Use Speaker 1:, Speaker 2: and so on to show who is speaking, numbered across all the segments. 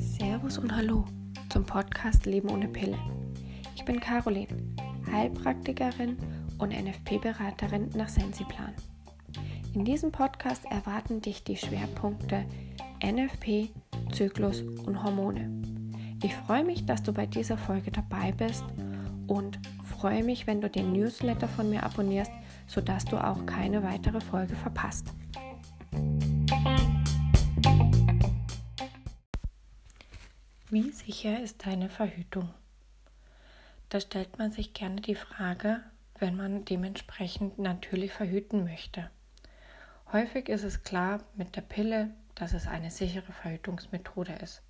Speaker 1: Servus und Hallo zum Podcast Leben ohne Pille. Ich bin Caroline, Heilpraktikerin und NFP-Beraterin nach Sensiplan. In diesem Podcast erwarten dich die Schwerpunkte NFP, Zyklus und Hormone. Ich freue mich, dass du bei dieser Folge dabei bist und freue mich, wenn du den Newsletter von mir abonnierst, sodass du auch keine weitere Folge verpasst. Wie sicher ist deine Verhütung? Da stellt man sich gerne die Frage, wenn man dementsprechend natürlich verhüten möchte. Häufig ist es klar mit der Pille, dass es eine sichere Verhütungsmethode ist.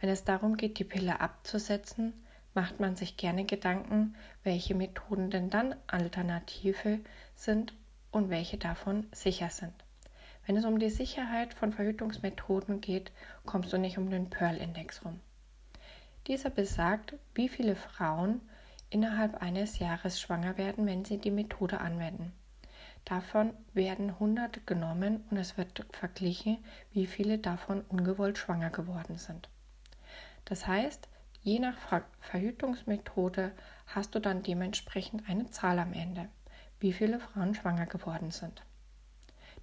Speaker 1: Wenn es darum geht, die Pille abzusetzen, macht man sich gerne Gedanken, welche Methoden denn dann Alternative sind und welche davon sicher sind. Wenn es um die Sicherheit von Verhütungsmethoden geht, kommst du nicht um den Pearl-Index rum. Dieser besagt, wie viele Frauen innerhalb eines Jahres schwanger werden, wenn sie die Methode anwenden. Davon werden 100 genommen und es wird verglichen, wie viele davon ungewollt schwanger geworden sind. Das heißt, je nach Verhütungsmethode hast du dann dementsprechend eine Zahl am Ende, wie viele Frauen schwanger geworden sind.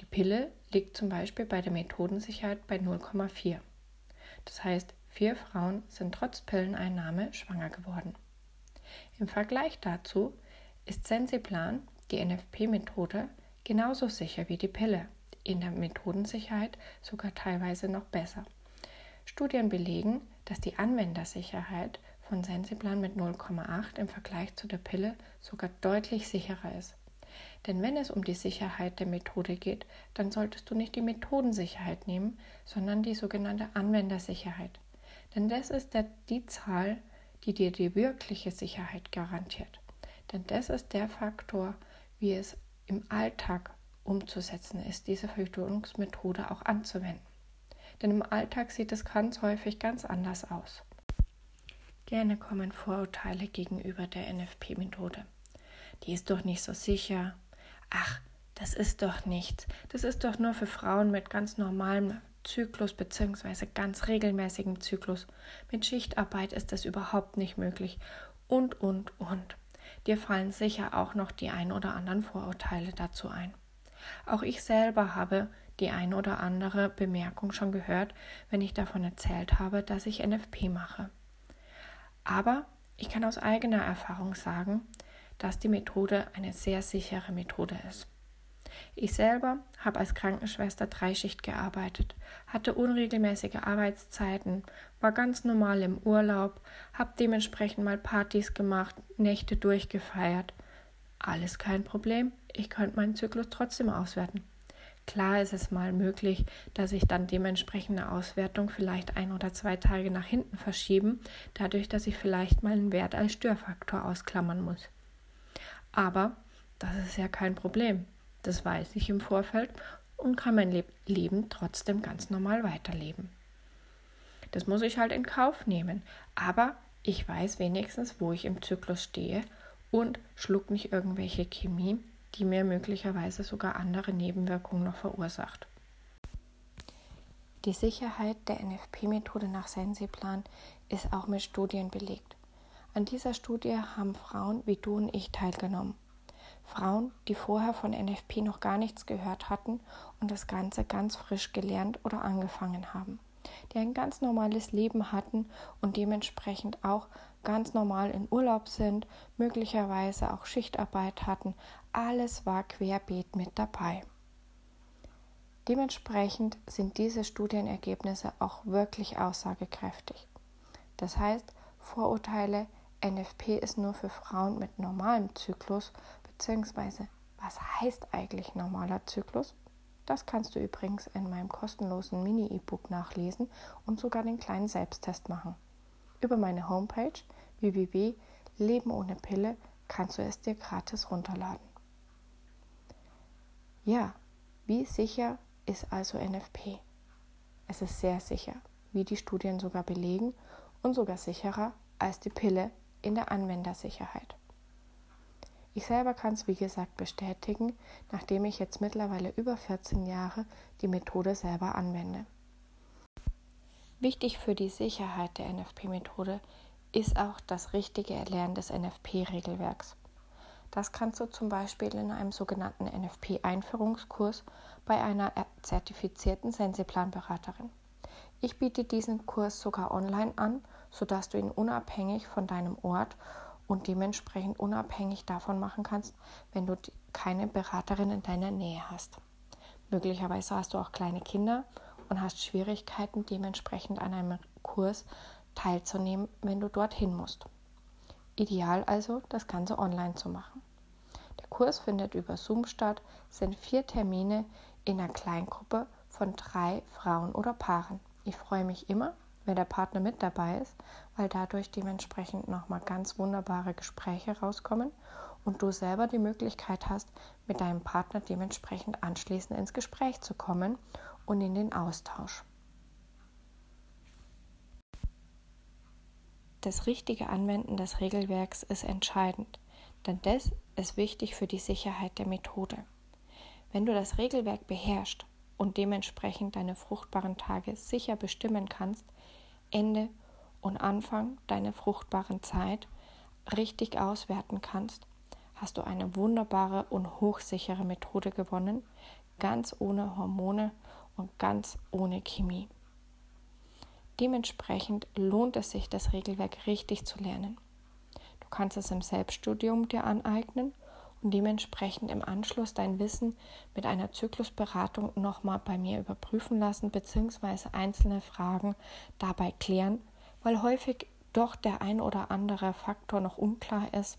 Speaker 1: Die Pille liegt zum Beispiel bei der Methodensicherheit bei 0,4. Das heißt, vier Frauen sind trotz Pilleneinnahme schwanger geworden. Im Vergleich dazu ist Sensiplan, die NFP-Methode, genauso sicher wie die Pille, in der Methodensicherheit sogar teilweise noch besser. Studien belegen, dass die Anwendersicherheit von Sensiplan mit 0,8 im Vergleich zu der Pille sogar deutlich sicherer ist. Denn wenn es um die Sicherheit der Methode geht, dann solltest du nicht die Methodensicherheit nehmen, sondern die sogenannte Anwendersicherheit. Denn das ist der, die Zahl, die dir die wirkliche Sicherheit garantiert. Denn das ist der Faktor, wie es im Alltag umzusetzen ist, diese Verhütungsmethode auch anzuwenden. Denn im Alltag sieht es ganz häufig ganz anders aus. Gerne kommen Vorurteile gegenüber der NFP-Methode. Die ist doch nicht so sicher. Ach, das ist doch nichts. Das ist doch nur für Frauen mit ganz normalem Zyklus bzw. ganz regelmäßigem Zyklus. Mit Schichtarbeit ist das überhaupt nicht möglich. Und, und, und. Dir fallen sicher auch noch die ein oder anderen Vorurteile dazu ein. Auch ich selber habe die ein oder andere Bemerkung schon gehört, wenn ich davon erzählt habe, dass ich NFP mache. Aber ich kann aus eigener Erfahrung sagen, dass die Methode eine sehr sichere Methode ist. Ich selber habe als Krankenschwester Dreischicht gearbeitet, hatte unregelmäßige Arbeitszeiten, war ganz normal im Urlaub, habe dementsprechend mal Partys gemacht, Nächte durchgefeiert. Alles kein Problem, ich könnte meinen Zyklus trotzdem auswerten. Klar ist es mal möglich, dass ich dann dementsprechend eine Auswertung vielleicht ein oder zwei Tage nach hinten verschieben, dadurch, dass ich vielleicht mal einen Wert als Störfaktor ausklammern muss. Aber das ist ja kein Problem. Das weiß ich im Vorfeld und kann mein Leben trotzdem ganz normal weiterleben. Das muss ich halt in Kauf nehmen. Aber ich weiß wenigstens, wo ich im Zyklus stehe und schluck nicht irgendwelche Chemie, die mir möglicherweise sogar andere Nebenwirkungen noch verursacht. Die Sicherheit der NFP-Methode nach Sensiplan ist auch mit Studien belegt. An dieser Studie haben Frauen wie du und ich teilgenommen. Frauen, die vorher von NFP noch gar nichts gehört hatten und das Ganze ganz frisch gelernt oder angefangen haben, die ein ganz normales Leben hatten und dementsprechend auch ganz normal in Urlaub sind, möglicherweise auch Schichtarbeit hatten, alles war querbeet mit dabei. Dementsprechend sind diese Studienergebnisse auch wirklich aussagekräftig. Das heißt, Vorurteile, NFP ist nur für Frauen mit normalem Zyklus, beziehungsweise was heißt eigentlich normaler Zyklus? Das kannst du übrigens in meinem kostenlosen Mini-E-Book nachlesen und sogar den kleinen Selbsttest machen. Über meine Homepage www.leben ohne Pille kannst du es dir gratis runterladen. Ja, wie sicher ist also NFP? Es ist sehr sicher, wie die Studien sogar belegen und sogar sicherer als die Pille in der Anwendersicherheit. Ich selber kann es wie gesagt bestätigen, nachdem ich jetzt mittlerweile über 14 Jahre die Methode selber anwende. Wichtig für die Sicherheit der NFP-Methode ist auch das richtige Erlernen des NFP-Regelwerks. Das kannst du zum Beispiel in einem sogenannten NFP-Einführungskurs bei einer zertifizierten Sensiplanberaterin. Ich biete diesen Kurs sogar online an, sodass du ihn unabhängig von deinem Ort und dementsprechend unabhängig davon machen kannst, wenn du keine Beraterin in deiner Nähe hast. Möglicherweise hast du auch kleine Kinder und hast Schwierigkeiten, dementsprechend an einem Kurs teilzunehmen, wenn du dorthin musst. Ideal also, das Ganze online zu machen. Der Kurs findet über Zoom statt, sind vier Termine in einer Kleingruppe von drei Frauen oder Paaren. Ich freue mich immer, wenn der Partner mit dabei ist, weil dadurch dementsprechend nochmal ganz wunderbare Gespräche rauskommen und du selber die Möglichkeit hast, mit deinem Partner dementsprechend anschließend ins Gespräch zu kommen und in den Austausch. Das richtige Anwenden des Regelwerks ist entscheidend, denn das ist wichtig für die Sicherheit der Methode. Wenn du das Regelwerk beherrschst und dementsprechend deine fruchtbaren Tage sicher bestimmen kannst, Ende und Anfang deiner fruchtbaren Zeit richtig auswerten kannst, hast du eine wunderbare und hochsichere Methode gewonnen, ganz ohne Hormone und ganz ohne Chemie. Dementsprechend lohnt es sich, das Regelwerk richtig zu lernen. Du kannst es im Selbststudium dir aneignen und dementsprechend im Anschluss dein Wissen mit einer Zyklusberatung nochmal bei mir überprüfen lassen bzw. einzelne Fragen dabei klären, weil häufig doch der ein oder andere Faktor noch unklar ist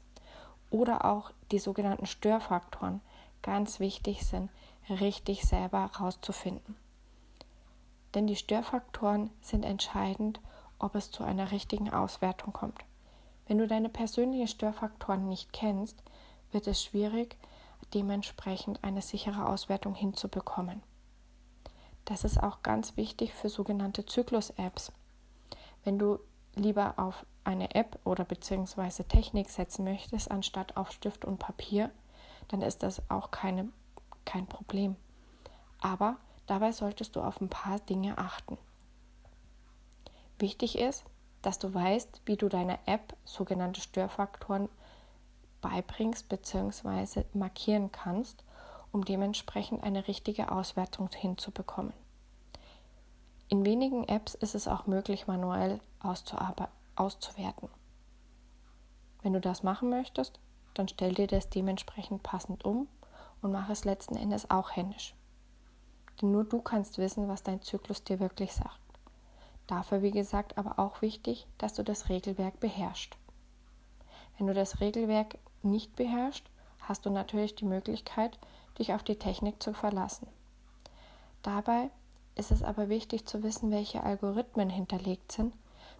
Speaker 1: oder auch die sogenannten Störfaktoren ganz wichtig sind, richtig selber herauszufinden. Denn die Störfaktoren sind entscheidend, ob es zu einer richtigen Auswertung kommt. Wenn du deine persönlichen Störfaktoren nicht kennst, wird es schwierig, dementsprechend eine sichere Auswertung hinzubekommen. Das ist auch ganz wichtig für sogenannte Zyklus-Apps. Wenn du lieber auf eine App oder beziehungsweise Technik setzen möchtest, anstatt auf Stift und Papier, dann ist das auch keine, kein Problem. Aber dabei solltest du auf ein paar Dinge achten. Wichtig ist, dass du weißt, wie du deiner App sogenannte Störfaktoren beibringst bzw. markieren kannst, um dementsprechend eine richtige Auswertung hinzubekommen. In wenigen Apps ist es auch möglich, manuell auszuwerten. Wenn du das machen möchtest, dann stell dir das dementsprechend passend um und mach es letzten Endes auch händisch. Denn nur du kannst wissen, was dein Zyklus dir wirklich sagt. Dafür, wie gesagt, aber auch wichtig, dass du das Regelwerk beherrschst. Wenn du das Regelwerk nicht beherrscht, hast du natürlich die Möglichkeit, dich auf die Technik zu verlassen. Dabei ist es aber wichtig zu wissen, welche Algorithmen hinterlegt sind,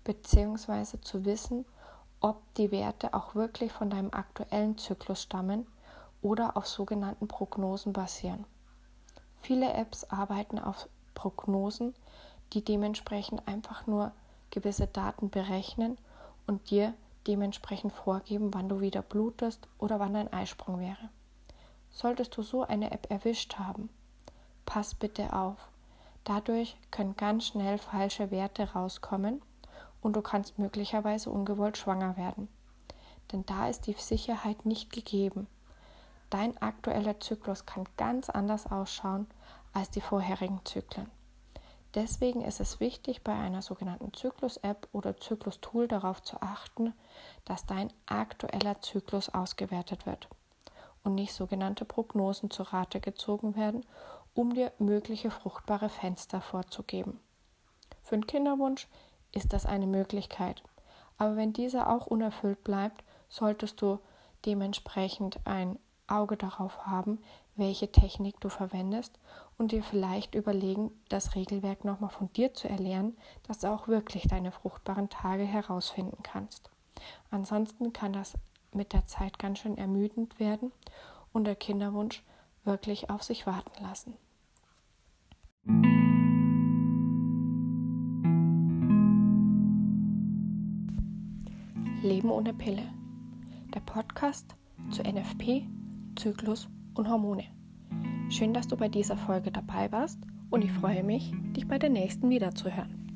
Speaker 1: beziehungsweise zu wissen, ob die Werte auch wirklich von deinem aktuellen Zyklus stammen oder auf sogenannten Prognosen basieren. Viele Apps arbeiten auf Prognosen, die dementsprechend einfach nur gewisse Daten berechnen und dir dementsprechend vorgeben, wann du wieder blutest oder wann ein Eisprung wäre. Solltest du so eine App erwischt haben, pass bitte auf. Dadurch können ganz schnell falsche Werte rauskommen und du kannst möglicherweise ungewollt schwanger werden. Denn da ist die Sicherheit nicht gegeben. Dein aktueller Zyklus kann ganz anders ausschauen als die vorherigen Zyklen. Deswegen ist es wichtig, bei einer sogenannten Zyklus-App oder Zyklus-Tool darauf zu achten, dass dein aktueller Zyklus ausgewertet wird und nicht sogenannte Prognosen zu Rate gezogen werden, um dir mögliche fruchtbare Fenster vorzugeben. Für einen Kinderwunsch ist das eine Möglichkeit, aber wenn dieser auch unerfüllt bleibt, solltest du dementsprechend ein Auge darauf haben, welche Technik du verwendest und dir vielleicht überlegen, das Regelwerk nochmal von dir zu erlernen, dass du auch wirklich deine fruchtbaren Tage herausfinden kannst. Ansonsten kann das mit der Zeit ganz schön ermüdend werden und der Kinderwunsch wirklich auf sich warten lassen. Leben ohne Pille. Der Podcast zu NFP, Zyklus und Hormone. Schön, dass du bei dieser Folge dabei warst und ich freue mich, dich bei der nächsten wiederzuhören.